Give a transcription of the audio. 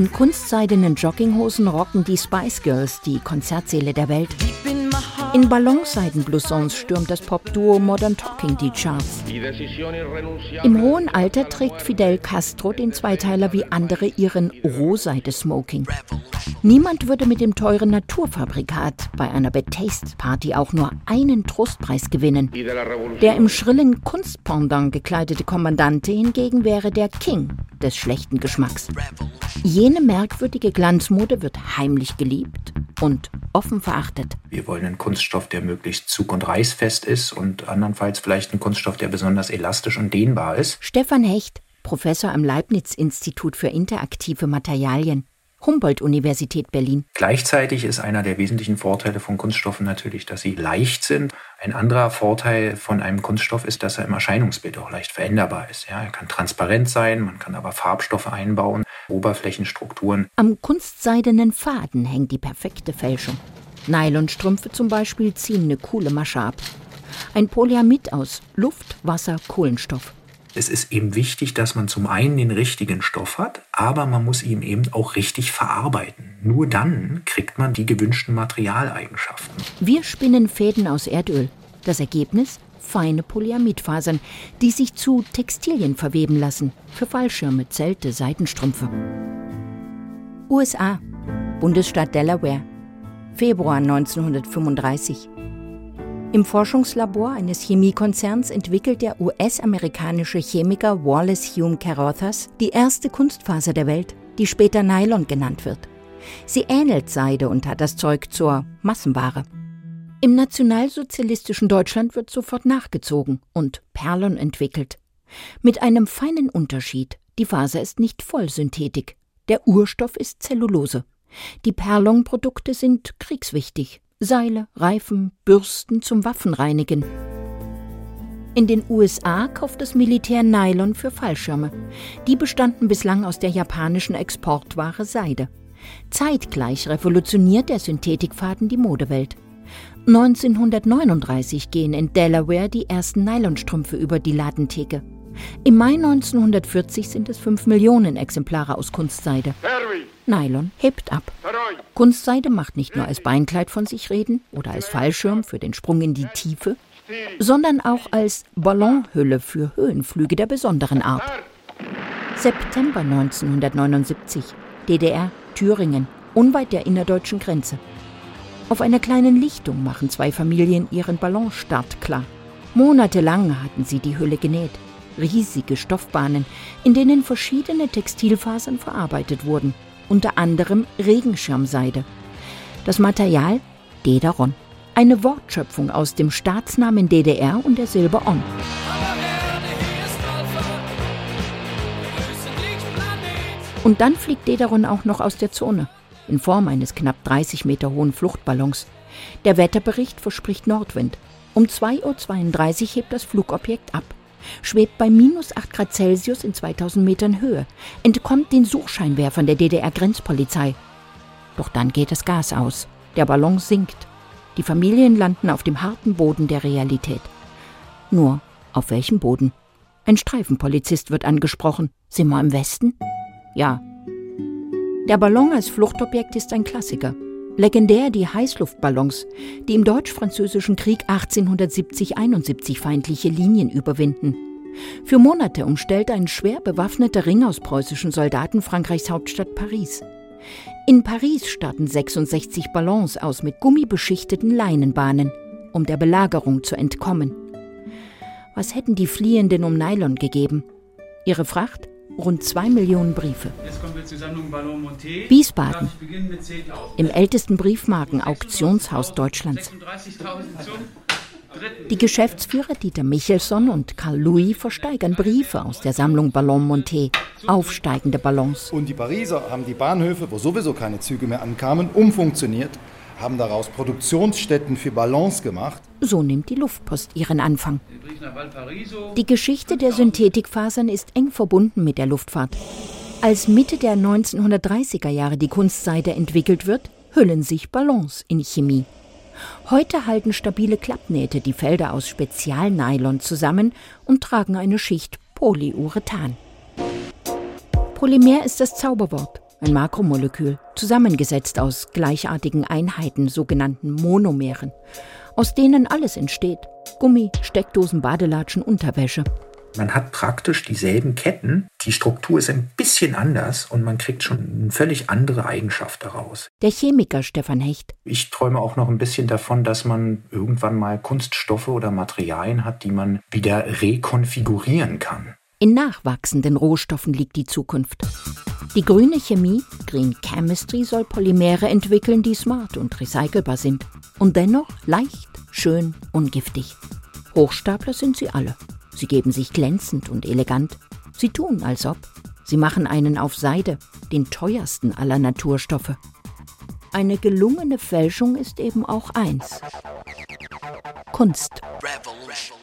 In kunstseidenen Jogginghosen rocken die Spice Girls die Konzertsäle der Welt. In Ballonseidenbloussons stürmt das Popduo Modern Talking die Charts. Im hohen Alter trägt Fidel Castro den Zweiteiler wie andere ihren Rohseide-Smoking. Niemand würde mit dem teuren Naturfabrikat bei einer Bad Taste Party auch nur einen Trostpreis gewinnen. Der im schrillen Kunstpendant gekleidete Kommandante hingegen wäre der King des schlechten Geschmacks. Jene merkwürdige Glanzmode wird heimlich geliebt und offen verachtet. Wir wollen einen Kunststoff, der möglichst zug- und reißfest ist und andernfalls vielleicht einen Kunststoff, der besonders elastisch und dehnbar ist. Stefan Hecht, Professor am Leibniz-Institut für interaktive Materialien. Humboldt-Universität Berlin. Gleichzeitig ist einer der wesentlichen Vorteile von Kunststoffen natürlich, dass sie leicht sind. Ein anderer Vorteil von einem Kunststoff ist, dass er im Erscheinungsbild auch leicht veränderbar ist. Ja, er kann transparent sein, man kann aber Farbstoffe einbauen, Oberflächenstrukturen. Am kunstseidenen Faden hängt die perfekte Fälschung. Nylonstrümpfe zum Beispiel ziehen eine coole Masche ab. Ein Polyamid aus Luft, Wasser, Kohlenstoff. Es ist eben wichtig, dass man zum einen den richtigen Stoff hat, aber man muss ihn eben auch richtig verarbeiten. Nur dann kriegt man die gewünschten Materialeigenschaften. Wir spinnen Fäden aus Erdöl. Das Ergebnis? Feine Polyamidfasern, die sich zu Textilien verweben lassen. Für Fallschirme, Zelte, Seitenstrümpfe. USA. Bundesstaat Delaware. Februar 1935. Im Forschungslabor eines Chemiekonzerns entwickelt der US-amerikanische Chemiker Wallace Hume Carothers die erste Kunstfaser der Welt, die später Nylon genannt wird. Sie ähnelt Seide und hat das Zeug zur Massenware. Im nationalsozialistischen Deutschland wird sofort nachgezogen und Perlon entwickelt. Mit einem feinen Unterschied. Die Faser ist nicht Vollsynthetik. Der Urstoff ist Zellulose. Die Perlon-Produkte sind kriegswichtig. Seile, Reifen, Bürsten zum Waffenreinigen. In den USA kauft das Militär Nylon für Fallschirme. Die bestanden bislang aus der japanischen Exportware Seide. Zeitgleich revolutioniert der Synthetikfaden die Modewelt. 1939 gehen in Delaware die ersten Nylonstrümpfe über die Ladentheke. Im Mai 1940 sind es 5 Millionen Exemplare aus Kunstseide. Nylon hebt ab. Kunstseide macht nicht nur als Beinkleid von sich reden oder als Fallschirm für den Sprung in die Tiefe, sondern auch als Ballonhülle für Höhenflüge der besonderen Art. September 1979, DDR, Thüringen, unweit der innerdeutschen Grenze. Auf einer kleinen Lichtung machen zwei Familien ihren Ballonstart klar. Monatelang hatten sie die Hülle genäht riesige Stoffbahnen, in denen verschiedene Textilfasern verarbeitet wurden, unter anderem Regenschirmseide. Das Material Dederon, eine Wortschöpfung aus dem Staatsnamen DDR und der Silbe On. Und dann fliegt Dederon auch noch aus der Zone, in Form eines knapp 30 Meter hohen Fluchtballons. Der Wetterbericht verspricht Nordwind. Um 2.32 Uhr hebt das Flugobjekt ab schwebt bei minus 8 Grad Celsius in 2000 Metern Höhe, entkommt den Suchscheinwerfern der DDR-Grenzpolizei. Doch dann geht das Gas aus. Der Ballon sinkt. Die Familien landen auf dem harten Boden der Realität. Nur, auf welchem Boden? Ein Streifenpolizist wird angesprochen. Sind wir im Westen? Ja. Der Ballon als Fluchtobjekt ist ein Klassiker. Legendär die Heißluftballons, die im Deutsch-Französischen Krieg 1870-71 feindliche Linien überwinden. Für Monate umstellt ein schwer bewaffneter Ring aus preußischen Soldaten Frankreichs Hauptstadt Paris. In Paris starten 66 Ballons aus mit gummibeschichteten Leinenbahnen, um der Belagerung zu entkommen. Was hätten die Fliehenden um Nylon gegeben? Ihre Fracht? Rund zwei Millionen Briefe. Wiesbaden, im ältesten Briefmarken-Auktionshaus Deutschlands. Die Geschäftsführer Dieter Michelson und Karl Louis versteigern Briefe aus der Sammlung Ballon Monté, aufsteigende Ballons. Und die Pariser haben die Bahnhöfe, wo sowieso keine Züge mehr ankamen, umfunktioniert haben daraus Produktionsstätten für Ballons gemacht. So nimmt die Luftpost ihren Anfang. Die Geschichte der Synthetikfasern ist eng verbunden mit der Luftfahrt. Als Mitte der 1930er Jahre die Kunstseide entwickelt wird, hüllen sich Ballons in Chemie. Heute halten stabile Klappnähte die Felder aus Spezialnylon zusammen und tragen eine Schicht Polyurethan. Polymer ist das Zauberwort. Ein Makromolekül, zusammengesetzt aus gleichartigen Einheiten, sogenannten Monomeren, aus denen alles entsteht. Gummi, Steckdosen, Badelatschen, Unterwäsche. Man hat praktisch dieselben Ketten, die Struktur ist ein bisschen anders und man kriegt schon eine völlig andere Eigenschaft daraus. Der Chemiker Stefan Hecht. Ich träume auch noch ein bisschen davon, dass man irgendwann mal Kunststoffe oder Materialien hat, die man wieder rekonfigurieren kann. In nachwachsenden Rohstoffen liegt die Zukunft. Die grüne Chemie, Green Chemistry, soll Polymere entwickeln, die smart und recycelbar sind. Und dennoch leicht, schön, ungiftig. Hochstapler sind sie alle. Sie geben sich glänzend und elegant. Sie tun, als ob. Sie machen einen auf Seide, den teuersten aller Naturstoffe. Eine gelungene Fälschung ist eben auch eins. Kunst. Revolution.